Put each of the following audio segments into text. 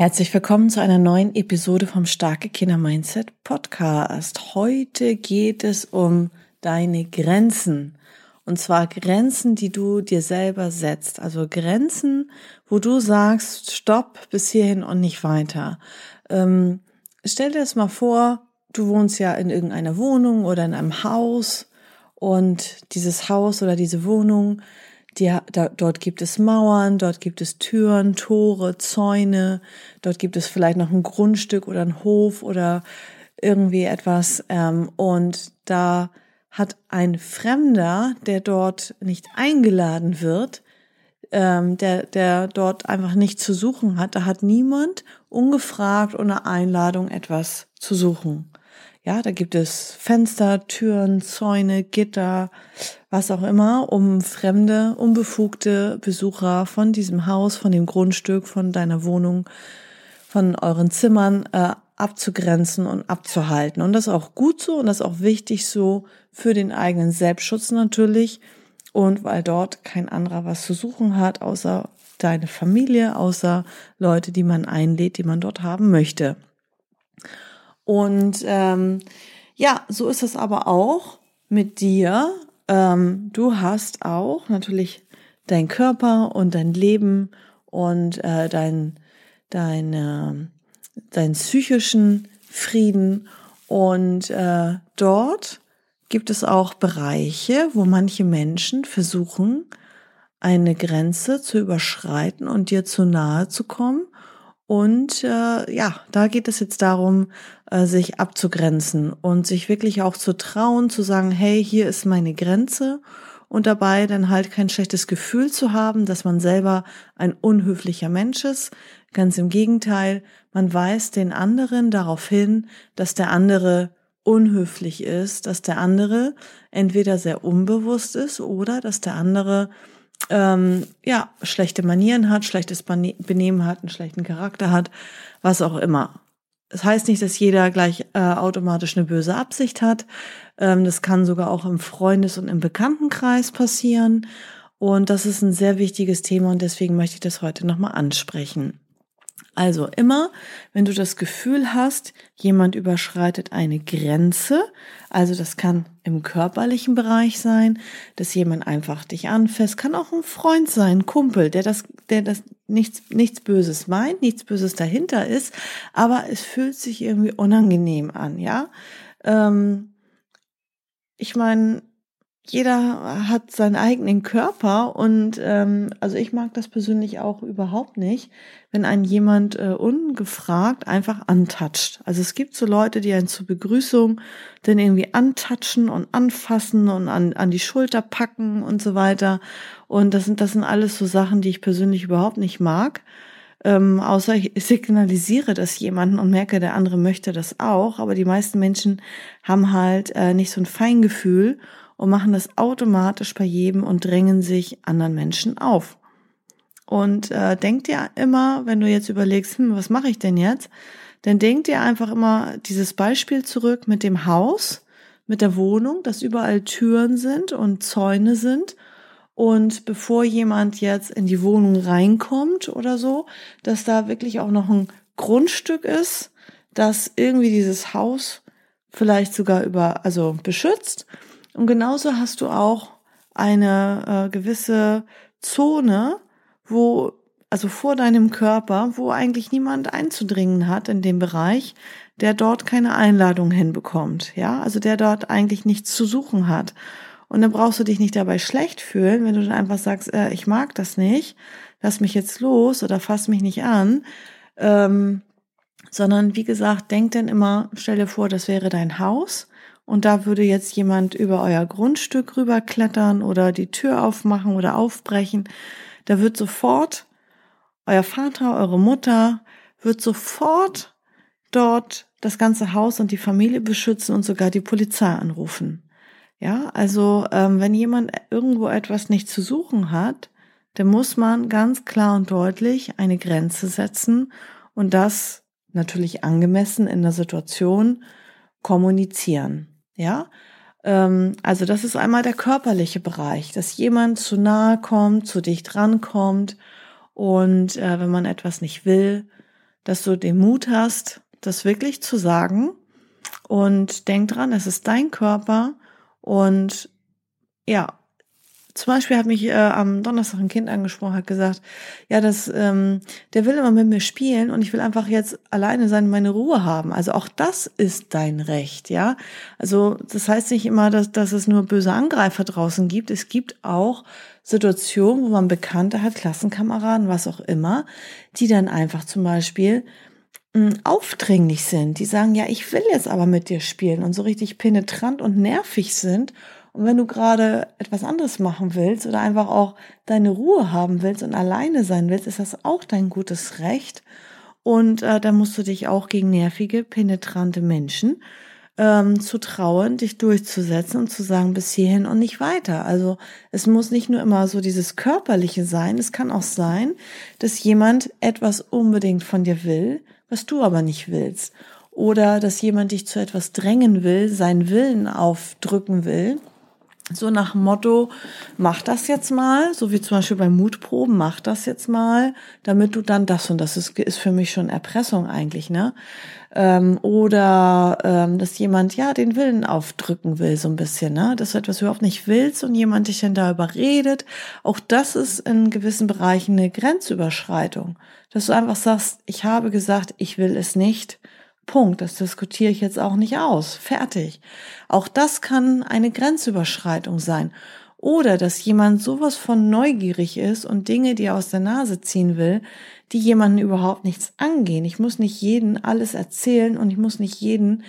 Herzlich willkommen zu einer neuen Episode vom Starke Kinder Mindset Podcast. Heute geht es um deine Grenzen. Und zwar Grenzen, die du dir selber setzt. Also Grenzen, wo du sagst, stopp bis hierhin und nicht weiter. Ähm, stell dir das mal vor, du wohnst ja in irgendeiner Wohnung oder in einem Haus und dieses Haus oder diese Wohnung die, da, dort gibt es Mauern, dort gibt es Türen, Tore, Zäune, dort gibt es vielleicht noch ein Grundstück oder ein Hof oder irgendwie etwas. Ähm, und da hat ein Fremder, der dort nicht eingeladen wird, ähm, der, der dort einfach nicht zu suchen hat, da hat niemand ungefragt ohne Einladung etwas zu suchen. Ja, da gibt es Fenster, Türen, Zäune, Gitter, was auch immer, um fremde, unbefugte Besucher von diesem Haus, von dem Grundstück, von deiner Wohnung, von euren Zimmern äh, abzugrenzen und abzuhalten. Und das ist auch gut so und das ist auch wichtig so für den eigenen Selbstschutz natürlich. Und weil dort kein anderer was zu suchen hat, außer deine Familie, außer Leute, die man einlädt, die man dort haben möchte. Und ähm, ja, so ist es aber auch mit dir. Ähm, du hast auch natürlich dein Körper und dein Leben und äh, dein, dein, äh, dein psychischen Frieden. Und äh, dort gibt es auch Bereiche, wo manche Menschen versuchen, eine Grenze zu überschreiten und dir zu nahe zu kommen und äh, ja, da geht es jetzt darum, äh, sich abzugrenzen und sich wirklich auch zu trauen, zu sagen, hey, hier ist meine Grenze und dabei dann halt kein schlechtes Gefühl zu haben, dass man selber ein unhöflicher Mensch ist. Ganz im Gegenteil, man weist den anderen darauf hin, dass der andere unhöflich ist, dass der andere entweder sehr unbewusst ist oder dass der andere ähm, ja, schlechte Manieren hat, schlechtes Benehmen hat, einen schlechten Charakter hat, was auch immer. Das heißt nicht, dass jeder gleich äh, automatisch eine böse Absicht hat. Ähm, das kann sogar auch im Freundes- und im Bekanntenkreis passieren. Und das ist ein sehr wichtiges Thema und deswegen möchte ich das heute nochmal ansprechen. Also immer, wenn du das Gefühl hast, jemand überschreitet eine Grenze, also das kann im körperlichen Bereich sein, dass jemand einfach dich anfasst, kann auch ein Freund sein, ein Kumpel, der das, der das nichts, nichts Böses meint, nichts Böses dahinter ist, aber es fühlt sich irgendwie unangenehm an, ja. Ähm, ich meine, jeder hat seinen eigenen Körper und ähm, also ich mag das persönlich auch überhaupt nicht, wenn ein jemand äh, ungefragt einfach antatscht. Also es gibt so Leute, die einen zur Begrüßung dann irgendwie antatschen und anfassen und an, an die Schulter packen und so weiter. Und das sind, das sind alles so Sachen, die ich persönlich überhaupt nicht mag. Ähm, außer ich signalisiere das jemanden und merke, der andere möchte das auch. Aber die meisten Menschen haben halt äh, nicht so ein Feingefühl und machen das automatisch bei jedem und drängen sich anderen Menschen auf. Und äh, denk dir immer, wenn du jetzt überlegst, hm, was mache ich denn jetzt, dann denk dir einfach immer dieses Beispiel zurück mit dem Haus, mit der Wohnung, dass überall Türen sind und Zäune sind. Und bevor jemand jetzt in die Wohnung reinkommt oder so, dass da wirklich auch noch ein Grundstück ist, das irgendwie dieses Haus vielleicht sogar über, also beschützt und genauso hast du auch eine äh, gewisse Zone, wo, also vor deinem Körper, wo eigentlich niemand einzudringen hat in dem Bereich, der dort keine Einladung hinbekommt, ja, also der dort eigentlich nichts zu suchen hat. Und dann brauchst du dich nicht dabei schlecht fühlen, wenn du dann einfach sagst, äh, ich mag das nicht, lass mich jetzt los oder fass mich nicht an. Ähm, sondern wie gesagt, denk denn immer, stell dir vor, das wäre dein Haus und da würde jetzt jemand über euer Grundstück rüberklettern oder die Tür aufmachen oder aufbrechen, da wird sofort euer Vater, eure Mutter wird sofort dort das ganze Haus und die Familie beschützen und sogar die Polizei anrufen. Ja, also ähm, wenn jemand irgendwo etwas nicht zu suchen hat, dann muss man ganz klar und deutlich eine Grenze setzen und das natürlich angemessen in der Situation kommunizieren. Ja, ähm, also das ist einmal der körperliche Bereich, dass jemand zu nahe kommt, zu dicht rankommt und äh, wenn man etwas nicht will, dass du den Mut hast, das wirklich zu sagen und denk dran, es ist dein Körper und ja, zum Beispiel hat mich äh, am Donnerstag ein Kind angesprochen, hat gesagt, ja, das, ähm, der will immer mit mir spielen und ich will einfach jetzt alleine sein meine Ruhe haben. Also auch das ist dein Recht, ja. Also das heißt nicht immer, dass, dass es nur böse Angreifer draußen gibt. Es gibt auch Situationen, wo man Bekannte hat, Klassenkameraden, was auch immer, die dann einfach zum Beispiel hm, aufdringlich sind. Die sagen, ja, ich will jetzt aber mit dir spielen und so richtig penetrant und nervig sind und wenn du gerade etwas anderes machen willst oder einfach auch deine Ruhe haben willst und alleine sein willst, ist das auch dein gutes Recht. Und äh, da musst du dich auch gegen nervige, penetrante Menschen ähm, zu trauen, dich durchzusetzen und zu sagen, bis hierhin und nicht weiter. Also es muss nicht nur immer so dieses Körperliche sein, es kann auch sein, dass jemand etwas unbedingt von dir will, was du aber nicht willst. Oder dass jemand dich zu etwas drängen will, seinen Willen aufdrücken will so nach Motto, mach das jetzt mal, so wie zum Beispiel bei Mutproben, mach das jetzt mal, damit du dann das und das ist, ist für mich schon Erpressung eigentlich, ne? Ähm, oder ähm, dass jemand ja den Willen aufdrücken will, so ein bisschen, ne? Dass du etwas überhaupt nicht willst und jemand dich dann da überredet. Auch das ist in gewissen Bereichen eine Grenzüberschreitung. Dass du einfach sagst, ich habe gesagt, ich will es nicht Punkt. Das diskutiere ich jetzt auch nicht aus. Fertig. Auch das kann eine Grenzüberschreitung sein. Oder dass jemand sowas von neugierig ist und Dinge, die er aus der Nase ziehen will, die jemanden überhaupt nichts angehen. Ich muss nicht jeden alles erzählen und ich muss nicht jeden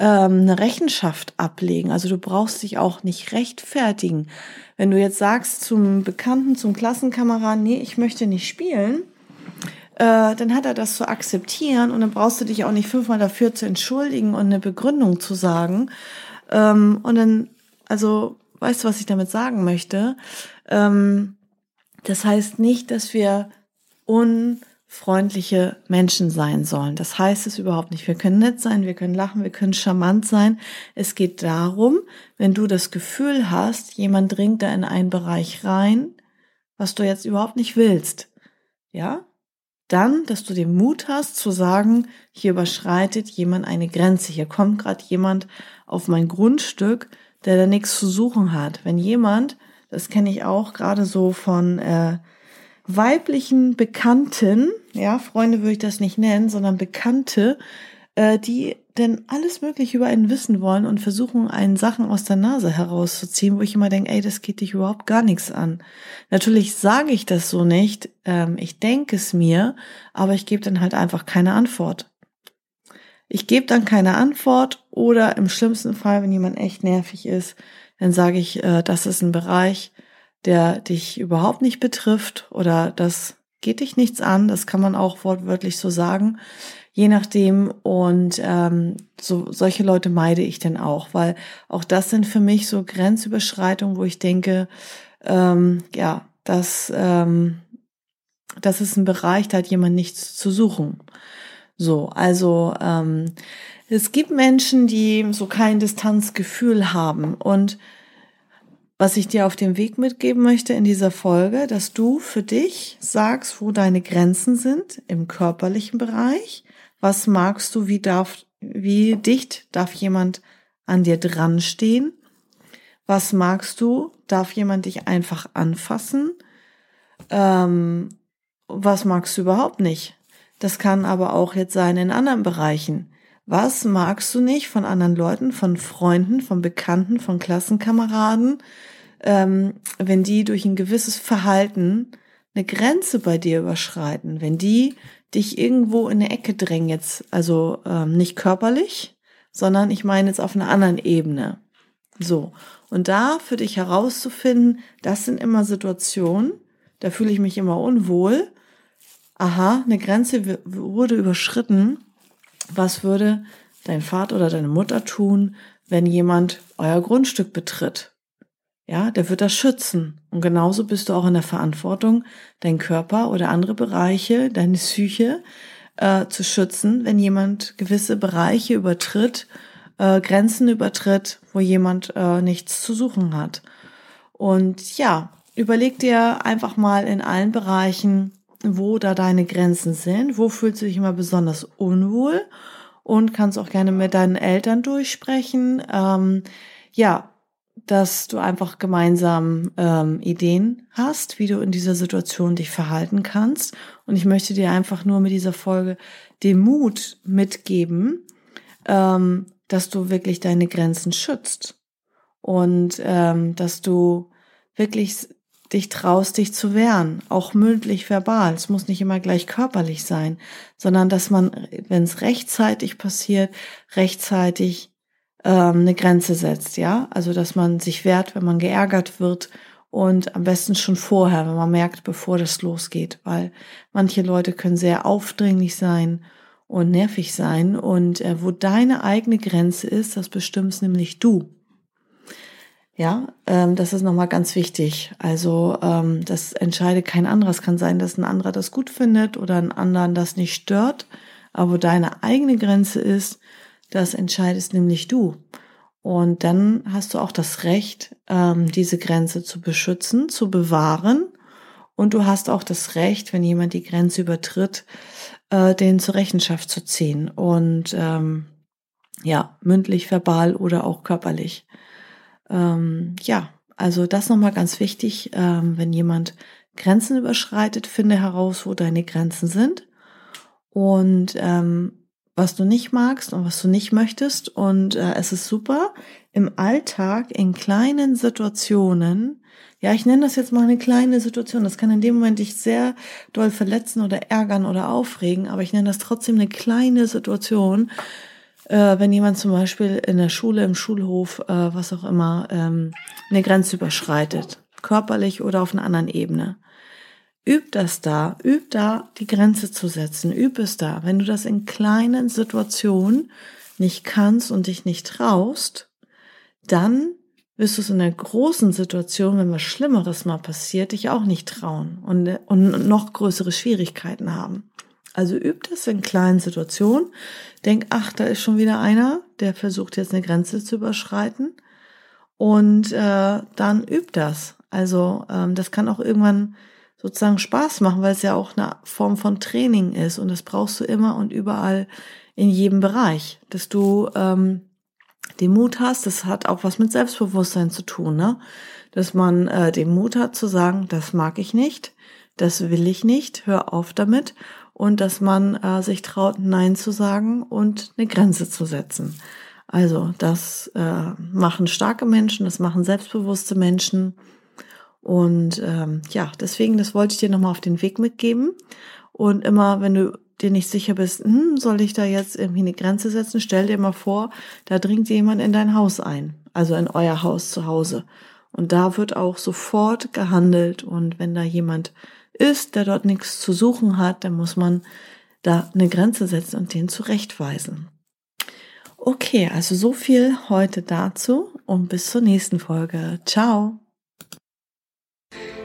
ähm, eine Rechenschaft ablegen. Also du brauchst dich auch nicht rechtfertigen. Wenn du jetzt sagst zum Bekannten, zum Klassenkameraden, nee, ich möchte nicht spielen, äh, dann hat er das zu akzeptieren und dann brauchst du dich auch nicht fünfmal dafür zu entschuldigen und eine Begründung zu sagen. Ähm, und dann, also, weißt du, was ich damit sagen möchte? Ähm, das heißt nicht, dass wir unfreundliche Menschen sein sollen. Das heißt es überhaupt nicht. Wir können nett sein, wir können lachen, wir können charmant sein. Es geht darum, wenn du das Gefühl hast, jemand dringt da in einen Bereich rein, was du jetzt überhaupt nicht willst. Ja? Dann, dass du den Mut hast zu sagen, hier überschreitet jemand eine Grenze, hier kommt gerade jemand auf mein Grundstück, der da nichts zu suchen hat. Wenn jemand, das kenne ich auch gerade so von äh, weiblichen Bekannten, ja, Freunde würde ich das nicht nennen, sondern Bekannte, äh, die denn alles Mögliche über einen wissen wollen und versuchen, einen Sachen aus der Nase herauszuziehen, wo ich immer denke, ey, das geht dich überhaupt gar nichts an. Natürlich sage ich das so nicht, ähm, ich denke es mir, aber ich gebe dann halt einfach keine Antwort. Ich gebe dann keine Antwort oder im schlimmsten Fall, wenn jemand echt nervig ist, dann sage ich, äh, das ist ein Bereich, der dich überhaupt nicht betrifft oder das geht dich nichts an, das kann man auch wortwörtlich so sagen je nachdem. Und ähm, so solche Leute meide ich dann auch, weil auch das sind für mich so Grenzüberschreitungen, wo ich denke, ähm, ja, das, ähm, das ist ein Bereich, da hat jemand nichts zu suchen. So, also ähm, es gibt Menschen, die so kein Distanzgefühl haben und was ich dir auf dem Weg mitgeben möchte in dieser Folge, dass du für dich sagst, wo deine Grenzen sind im körperlichen Bereich, was magst du? Wie darf, wie dicht darf jemand an dir dran stehen? Was magst du? Darf jemand dich einfach anfassen? Ähm, was magst du überhaupt nicht? Das kann aber auch jetzt sein in anderen Bereichen. Was magst du nicht von anderen Leuten, von Freunden, von Bekannten, von Klassenkameraden, ähm, wenn die durch ein gewisses Verhalten eine Grenze bei dir überschreiten, wenn die dich irgendwo in eine Ecke drängen jetzt, also ähm, nicht körperlich, sondern ich meine jetzt auf einer anderen Ebene. So. Und da für dich herauszufinden, das sind immer Situationen, da fühle ich mich immer unwohl. Aha, eine Grenze wurde überschritten. Was würde dein Vater oder deine Mutter tun, wenn jemand euer Grundstück betritt? Ja, der wird das schützen. Und genauso bist du auch in der Verantwortung, deinen Körper oder andere Bereiche, deine Psyche äh, zu schützen, wenn jemand gewisse Bereiche übertritt, äh, Grenzen übertritt, wo jemand äh, nichts zu suchen hat. Und ja, überleg dir einfach mal in allen Bereichen, wo da deine Grenzen sind, wo fühlst du dich immer besonders unwohl und kannst auch gerne mit deinen Eltern durchsprechen. Ähm, ja, dass du einfach gemeinsam ähm, Ideen hast, wie du in dieser Situation dich verhalten kannst. Und ich möchte dir einfach nur mit dieser Folge den Mut mitgeben, ähm, dass du wirklich deine Grenzen schützt und ähm, dass du wirklich dich traust, dich zu wehren, auch mündlich, verbal. Es muss nicht immer gleich körperlich sein, sondern dass man, wenn es rechtzeitig passiert, rechtzeitig ähm, eine Grenze setzt, ja. Also dass man sich wehrt, wenn man geärgert wird und am besten schon vorher, wenn man merkt, bevor das losgeht, weil manche Leute können sehr aufdringlich sein und nervig sein und äh, wo deine eigene Grenze ist, das bestimmst nämlich du. Ja, ähm, das ist nochmal ganz wichtig. Also ähm, das entscheidet kein anderer. Es kann sein, dass ein anderer das gut findet oder ein anderen das nicht stört. Aber wo deine eigene Grenze ist, das entscheidest nämlich du. Und dann hast du auch das Recht, ähm, diese Grenze zu beschützen, zu bewahren. Und du hast auch das Recht, wenn jemand die Grenze übertritt, äh, den zur Rechenschaft zu ziehen. Und ähm, ja, mündlich, verbal oder auch körperlich. Ähm, ja, also das nochmal ganz wichtig, ähm, wenn jemand Grenzen überschreitet, finde heraus, wo deine Grenzen sind und ähm, was du nicht magst und was du nicht möchtest. Und äh, es ist super, im Alltag, in kleinen Situationen, ja, ich nenne das jetzt mal eine kleine Situation, das kann in dem Moment dich sehr doll verletzen oder ärgern oder aufregen, aber ich nenne das trotzdem eine kleine Situation, äh, wenn jemand zum Beispiel in der Schule, im Schulhof, äh, was auch immer, ähm, eine Grenze überschreitet, körperlich oder auf einer anderen Ebene. Üb das da, üb da, die Grenze zu setzen, üb es da. Wenn du das in kleinen Situationen nicht kannst und dich nicht traust, dann wirst du es in der großen Situation, wenn was Schlimmeres mal passiert, dich auch nicht trauen und, und noch größere Schwierigkeiten haben. Also üb das in kleinen Situationen. Denk, ach, da ist schon wieder einer, der versucht jetzt eine Grenze zu überschreiten. Und äh, dann üb das. Also ähm, das kann auch irgendwann sozusagen Spaß machen, weil es ja auch eine Form von Training ist. Und das brauchst du immer und überall in jedem Bereich, dass du ähm, den Mut hast. Das hat auch was mit Selbstbewusstsein zu tun, ne? Dass man äh, den Mut hat zu sagen, das mag ich nicht, das will ich nicht, hör auf damit und dass man äh, sich traut, Nein zu sagen und eine Grenze zu setzen. Also das äh, machen starke Menschen, das machen selbstbewusste Menschen. Und ähm, ja, deswegen, das wollte ich dir nochmal auf den Weg mitgeben. Und immer, wenn du dir nicht sicher bist, hm, soll ich da jetzt irgendwie eine Grenze setzen, stell dir mal vor, da dringt jemand in dein Haus ein, also in euer Haus zu Hause. Und da wird auch sofort gehandelt. Und wenn da jemand ist, der dort nichts zu suchen hat, dann muss man da eine Grenze setzen und den zurechtweisen. Okay, also so viel heute dazu und bis zur nächsten Folge. Ciao.